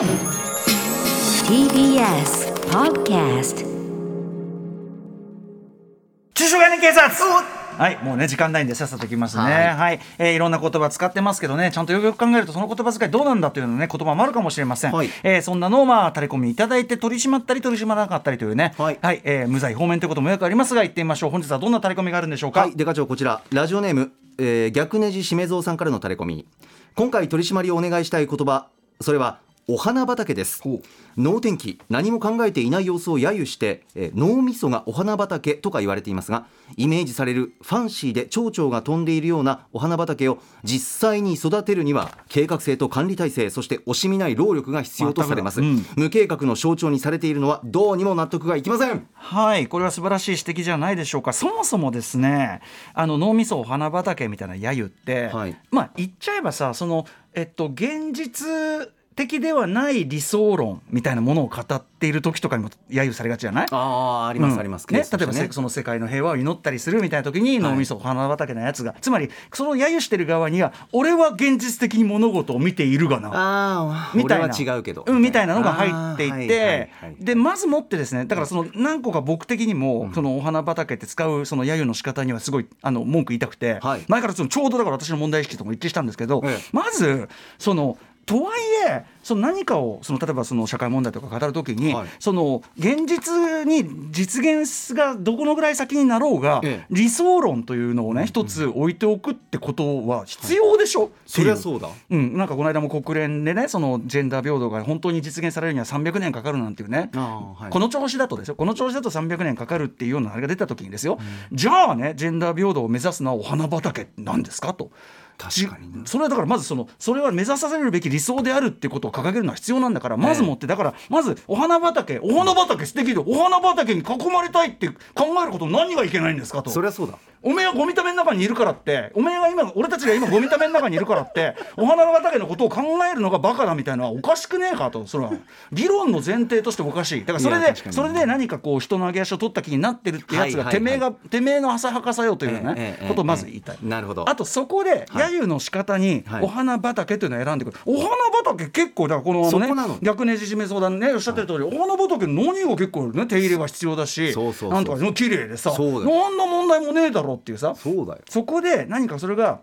TBS Podcast 中小概念警察はい、もうね、時間ないんで、さっさといきますね。は、はいいえーいろんな言葉使ってますけどね、ちゃんとよくよく考えると、その言葉遣いどうなんだというのね、言葉もあるかもしれません。はいえーそんなのを、まあ、タレコミいただいて、取り締まったり、取り締まらなかったりというね。はいえー無罪方面ということもよくありますが、行ってみましょう。本日はどんなタレコミがあるんでしょうか？はい、デカ長こちらラジオネーム、えー逆ネジしめぞうさんからのタレコミ今回取り締まりをお願いしたい言葉それはお花畑です。能天気何も考えていない様子を揶揄して、えー脳みそがお花畑とか言われていますがイメージされるファンシーで蝶々が飛んでいるようなお花畑を実際に育てるには計画性と管理体制そして惜しみない労力が必要とされます、全くだ無計画の象徴にされているのはどうにも納得がいきません。はい、これは素晴らしい指摘じゃないでしょうか。そもそもですね、あの脳みそお花畑みたいな揶揄って、はい。まあ言っちゃえばさ、そのえっと現実的ではない理想論みたいなものを語っている時とかにも揶揄されがちじゃない？ああありうん。ますあります、ね、ケースとして例えばせその世界の平和を祈ったりするみたいな時にはい脳みそお花畑のやつが、つまりその揶揄してる側には俺は現実的に物事を見ているがなみたいな。違うけど。うん、みたいなのが入っていて、はいはいはいでまずもってですねだからその何個か僕的にも、そのお花畑って使うその揶揄の仕方にはすごいあの文句言いたくて、はい。前からちょうどだから私の問題意識とも一致したんですけど、ええ。まずそのとはいえその何かをその例えばその社会問題とか語るときに、はい。その現実に実現がどこのぐらい先になろうが、ええ。理想論というのをね一つ置いておくってことは必要でしょ、そりゃそうだ。うん、なんかこの間も国連でねそのジェンダー平等が本当に実現されるには300年かかるなんていうね、はい。この調子だとですよ。この調子だと300年かかるっていうようなあれが出た時にですよ、じゃあねジェンダー平等を目指すのはお花畑なんですかと。確かにねそれはだからまずそのそれは目指されるべき理想であるっていうことを掲げるのは必要なんだからまずもってだからまずお花畑お花畑素敵でお花畑に囲まれたいって考えること何がいけないんですかと。そりゃそうだ。おめえはゴミための中にいるからっておめえが今俺たちが今ゴミための中にいるからって お花畑のことを考えるのがバカだみたいなのはおかしくねえかとそれは。議論の前提としておかしい。だからそれでそれで何かこう人の上げ足を取った気になってるってやつが、はいはいはい。てめえがてめえの浅はかさよというね、ええええことをまず言いたい。なるほど。あとそこで揶揄の仕方にはい。お花畑というのを選んでくる、お花畑結構だからこのね逆ねじ締め相談ねおっしゃってる通り、お花畑何が結構ね手入れが必要だしなんとか綺麗でさ何の問題もねえだろっていうさそうだよ。そこで何かそれが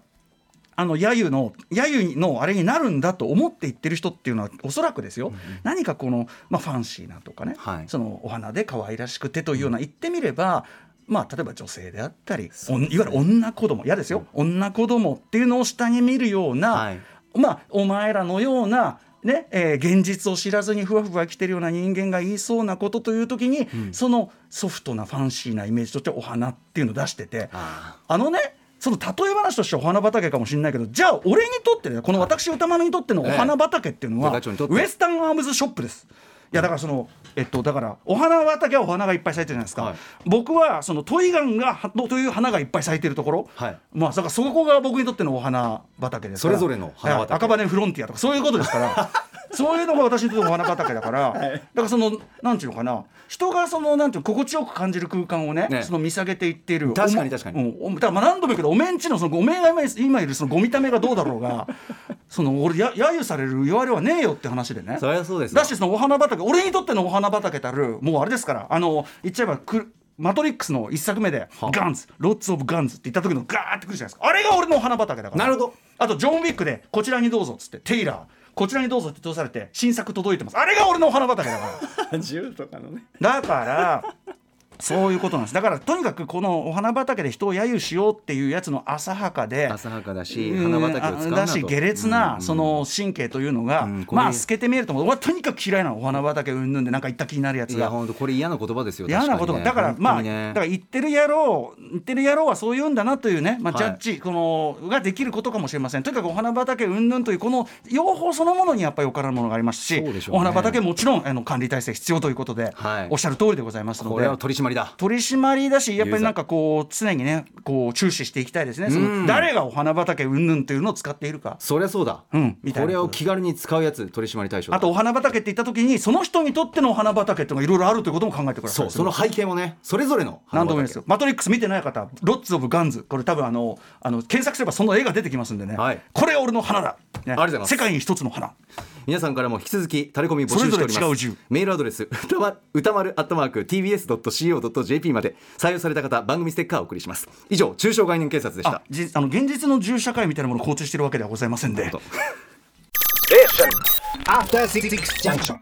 あの揶揄の揶揄のあれになるんだと思って言ってる人っていうのはおそらくですよ、何かこの、まあ、ファンシーなとかね、はい。そのお花で可愛らしくてというような言ってみれば、まあ、例えば女性であったり、おんいわゆる女子供嫌ですよ、女子供っていうのを下に見るような、はいまあ、お前らのようなねえー現実を知らずにふわふわ生きてるような人間が言いそうなことという時に、そのソフトなファンシーなイメージとしてお花っていうのを出しててああのねその例え話としてはお花畑かもしれないけどじゃあ俺にとってねこの私歌丸にとってのお花畑っていうのは、ウエスタンアームズショップです。いやだからそのえっとだからお花畑はお花がいっぱい咲いてるじゃないですか、はい。僕はそのトイガンがはという花がいっぱい咲いてるところ、はい。まあだからそこが僕にとってのお花畑ですから。それぞれの花畑。はい。赤羽フロンティアとかそういうことですから。そういうのが私にとってのお花畑だから、だからそのなんていうのかな。人がそのなんていうの心地よく感じる空間をねね。その見下げていっている。確かに確かに。うん。おだからまあ何度も言うけどおめんちのそのおめえが今今いるそのゴミためがどうだろうがその俺や揶揄される言われはねえよって話でね。そりゃそうですよ。だしそのお花畑俺にとってのお花畑たるもうあれですからあの言っちゃえばくマトリックスの一作目で「はガンズロッツ・オブ・ガンズ」って言った時のガーってくるじゃないですか。あれが俺のお花畑だから。なるほど。あとジョン・ウィックで「こちらにどうぞ」っつって「テイラー」こちらにどうぞって通されて新作届いてます。あれが俺のお花畑だから。銃とかのね。だからそういうことなんです。だからとにかくこのお花畑で人を揶揄しようっていうやつの浅はかで浅はかだしうん花畑を使うだし下劣うなん。その神経というのが、うんこれまあ透けて見えると思う。とにかく嫌いなの。お花畑うんぬんでなんか言った気になるやつが。これ嫌な言葉ですよ嫌なこと。が、確だからまあ、ねだから言ってる野郎言ってる野郎はそう言うんだなというね、まあ、はいジャッジ、このができることかもしれません。とにかくお花畑うんぬんというこの用法そのものにやっぱりよからぬものがありますし、ね。お花畑もちろんあの管理体制必要ということで、はい。おっしゃる通りでございますので。これは取り締まりだ。取り締まりだしやっぱりなんかこう常にねこう注視していきたいですね。そうん。の誰がお花畑うんぬんというのを使っているか。そりゃそうだ。うんみたいな。これを気軽に使うやつ取り締まり対象だ。あとお花畑って言った時にその人にとってのお花畑っていうのがいろいろあるということも考えてください。そうその背景もねそれぞれの花何度も言うんです畑よ。マトリックス見てない方ロッツ・オブ・ガンズ。これ多分あのあの検索すればその絵が出てきますんでね、はい。これが俺の花だ、ね。ありがとうございます。世界に一つの花皆さんからも引き続きタレコミ募集しております。メールアドレス歌丸アットマーク TBS.CO.JP まで採用された方番組ステッカーをお送りします。以上中小概念警察でした。あじあの現実の銃社会みたいなものを構築してるわけではございませんで。と After Six Junction.